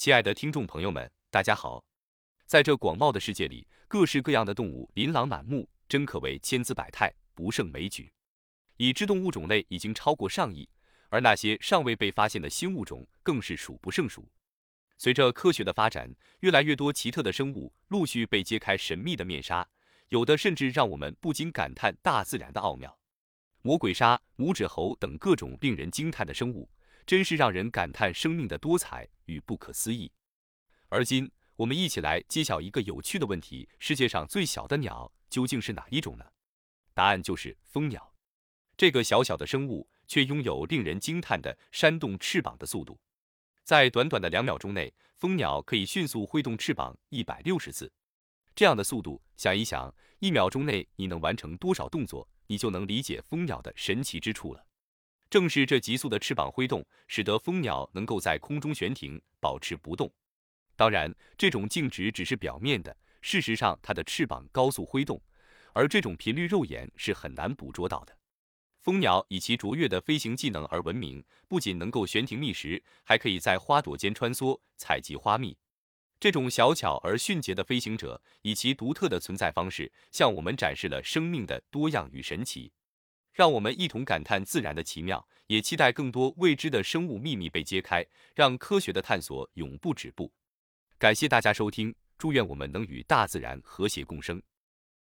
亲爱的听众朋友们，大家好！在这广袤的世界里，各式各样的动物琳琅满目，真可谓千姿百态，不胜枚举。已知动物种类已经超过上亿，而那些尚未被发现的新物种更是数不胜数。随着科学的发展，越来越多奇特的生物陆续被揭开神秘的面纱，有的甚至让我们不禁感叹大自然的奥妙。魔鬼鲨、拇指猴等各种令人惊叹的生物。真是让人感叹生命的多彩与不可思议。而今，我们一起来揭晓一个有趣的问题：世界上最小的鸟究竟是哪一种呢？答案就是蜂鸟。这个小小的生物却拥有令人惊叹的扇动翅膀的速度，在短短的两秒钟内，蜂鸟可以迅速挥动翅膀一百六十次。这样的速度，想一想，一秒钟内你能完成多少动作，你就能理解蜂鸟的神奇之处了。正是这急速的翅膀挥动，使得蜂鸟能够在空中悬停，保持不动。当然，这种静止只是表面的，事实上它的翅膀高速挥动，而这种频率肉眼是很难捕捉到的。蜂鸟以其卓越的飞行技能而闻名，不仅能够悬停觅食，还可以在花朵间穿梭采集花蜜。这种小巧而迅捷的飞行者，以其独特的存在方式，向我们展示了生命的多样与神奇。让我们一同感叹自然的奇妙，也期待更多未知的生物秘密被揭开，让科学的探索永不止步。感谢大家收听，祝愿我们能与大自然和谐共生。